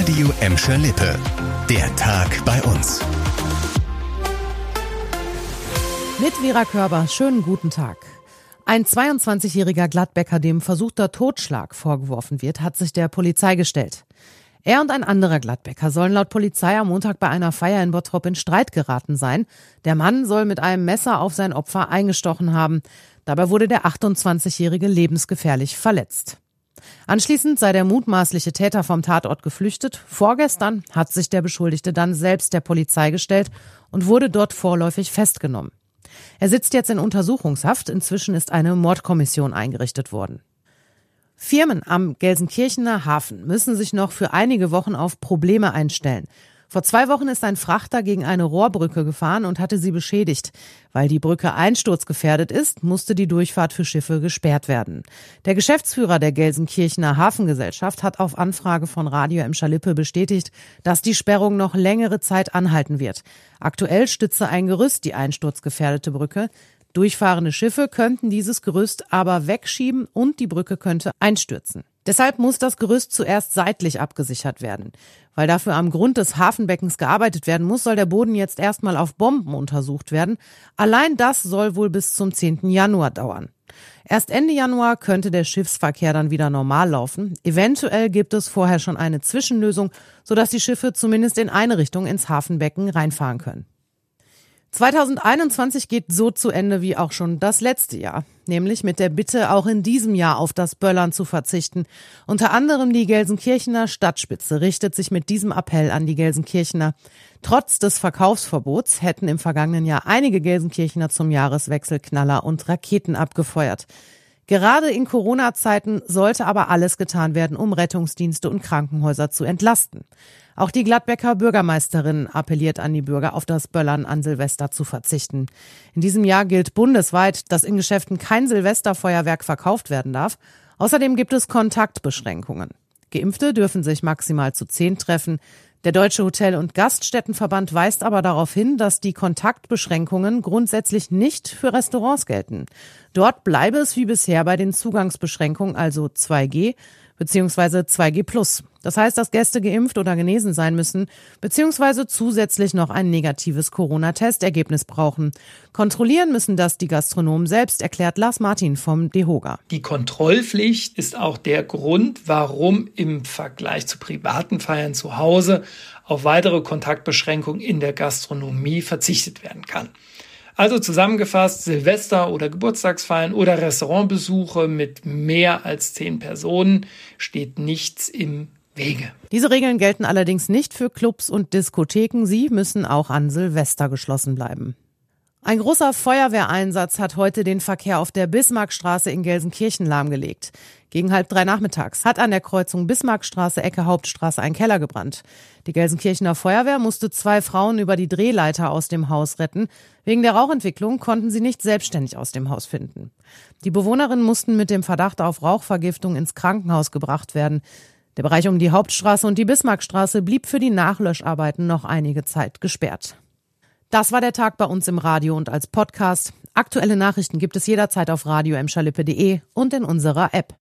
Radio Emscher Lippe. Der Tag bei uns. Mit Vera Körber, schönen guten Tag. Ein 22-jähriger Gladbecker, dem versuchter Totschlag vorgeworfen wird, hat sich der Polizei gestellt. Er und ein anderer Gladbecker sollen laut Polizei am Montag bei einer Feier in Bottrop in Streit geraten sein. Der Mann soll mit einem Messer auf sein Opfer eingestochen haben. Dabei wurde der 28-jährige lebensgefährlich verletzt. Anschließend sei der mutmaßliche Täter vom Tatort geflüchtet. Vorgestern hat sich der Beschuldigte dann selbst der Polizei gestellt und wurde dort vorläufig festgenommen. Er sitzt jetzt in Untersuchungshaft. Inzwischen ist eine Mordkommission eingerichtet worden. Firmen am Gelsenkirchener Hafen müssen sich noch für einige Wochen auf Probleme einstellen. Vor zwei Wochen ist ein Frachter gegen eine Rohrbrücke gefahren und hatte sie beschädigt. Weil die Brücke einsturzgefährdet ist, musste die Durchfahrt für Schiffe gesperrt werden. Der Geschäftsführer der Gelsenkirchener Hafengesellschaft hat auf Anfrage von Radio M. Schalippe bestätigt, dass die Sperrung noch längere Zeit anhalten wird. Aktuell stütze ein Gerüst die einsturzgefährdete Brücke. Durchfahrende Schiffe könnten dieses Gerüst aber wegschieben und die Brücke könnte einstürzen. Deshalb muss das Gerüst zuerst seitlich abgesichert werden. Weil dafür am Grund des Hafenbeckens gearbeitet werden muss, soll der Boden jetzt erstmal auf Bomben untersucht werden. Allein das soll wohl bis zum 10. Januar dauern. Erst Ende Januar könnte der Schiffsverkehr dann wieder normal laufen. Eventuell gibt es vorher schon eine Zwischenlösung, sodass die Schiffe zumindest in eine Richtung ins Hafenbecken reinfahren können. 2021 geht so zu Ende wie auch schon das letzte Jahr, nämlich mit der Bitte, auch in diesem Jahr auf das Böllern zu verzichten. Unter anderem die Gelsenkirchener Stadtspitze richtet sich mit diesem Appell an die Gelsenkirchener. Trotz des Verkaufsverbots hätten im vergangenen Jahr einige Gelsenkirchener zum Jahreswechsel Knaller und Raketen abgefeuert. Gerade in Corona-Zeiten sollte aber alles getan werden, um Rettungsdienste und Krankenhäuser zu entlasten. Auch die Gladbecker Bürgermeisterin appelliert an die Bürger, auf das Böllern an Silvester zu verzichten. In diesem Jahr gilt bundesweit, dass in Geschäften kein Silvesterfeuerwerk verkauft werden darf. Außerdem gibt es Kontaktbeschränkungen. Geimpfte dürfen sich maximal zu zehn treffen. Der Deutsche Hotel- und Gaststättenverband weist aber darauf hin, dass die Kontaktbeschränkungen grundsätzlich nicht für Restaurants gelten. Dort bleibe es wie bisher bei den Zugangsbeschränkungen, also 2G beziehungsweise 2G+. Das heißt, dass Gäste geimpft oder genesen sein müssen, beziehungsweise zusätzlich noch ein negatives Corona-Testergebnis brauchen. Kontrollieren müssen das die Gastronomen selbst, erklärt Lars Martin vom DEHOGA. Die Kontrollpflicht ist auch der Grund, warum im Vergleich zu privaten Feiern zu Hause auf weitere Kontaktbeschränkungen in der Gastronomie verzichtet werden kann. Also zusammengefasst, Silvester- oder Geburtstagsfeiern oder Restaurantbesuche mit mehr als zehn Personen steht nichts im Wege. Diese Regeln gelten allerdings nicht für Clubs und Diskotheken. Sie müssen auch an Silvester geschlossen bleiben. Ein großer Feuerwehreinsatz hat heute den Verkehr auf der Bismarckstraße in Gelsenkirchen lahmgelegt. Gegen halb drei nachmittags hat an der Kreuzung Bismarckstraße Ecke Hauptstraße ein Keller gebrannt. Die Gelsenkirchener Feuerwehr musste zwei Frauen über die Drehleiter aus dem Haus retten. Wegen der Rauchentwicklung konnten sie nicht selbstständig aus dem Haus finden. Die Bewohnerinnen mussten mit dem Verdacht auf Rauchvergiftung ins Krankenhaus gebracht werden. Der Bereich um die Hauptstraße und die Bismarckstraße blieb für die Nachlöscharbeiten noch einige Zeit gesperrt. Das war der Tag bei uns im Radio und als Podcast. Aktuelle Nachrichten gibt es jederzeit auf radio und in unserer App.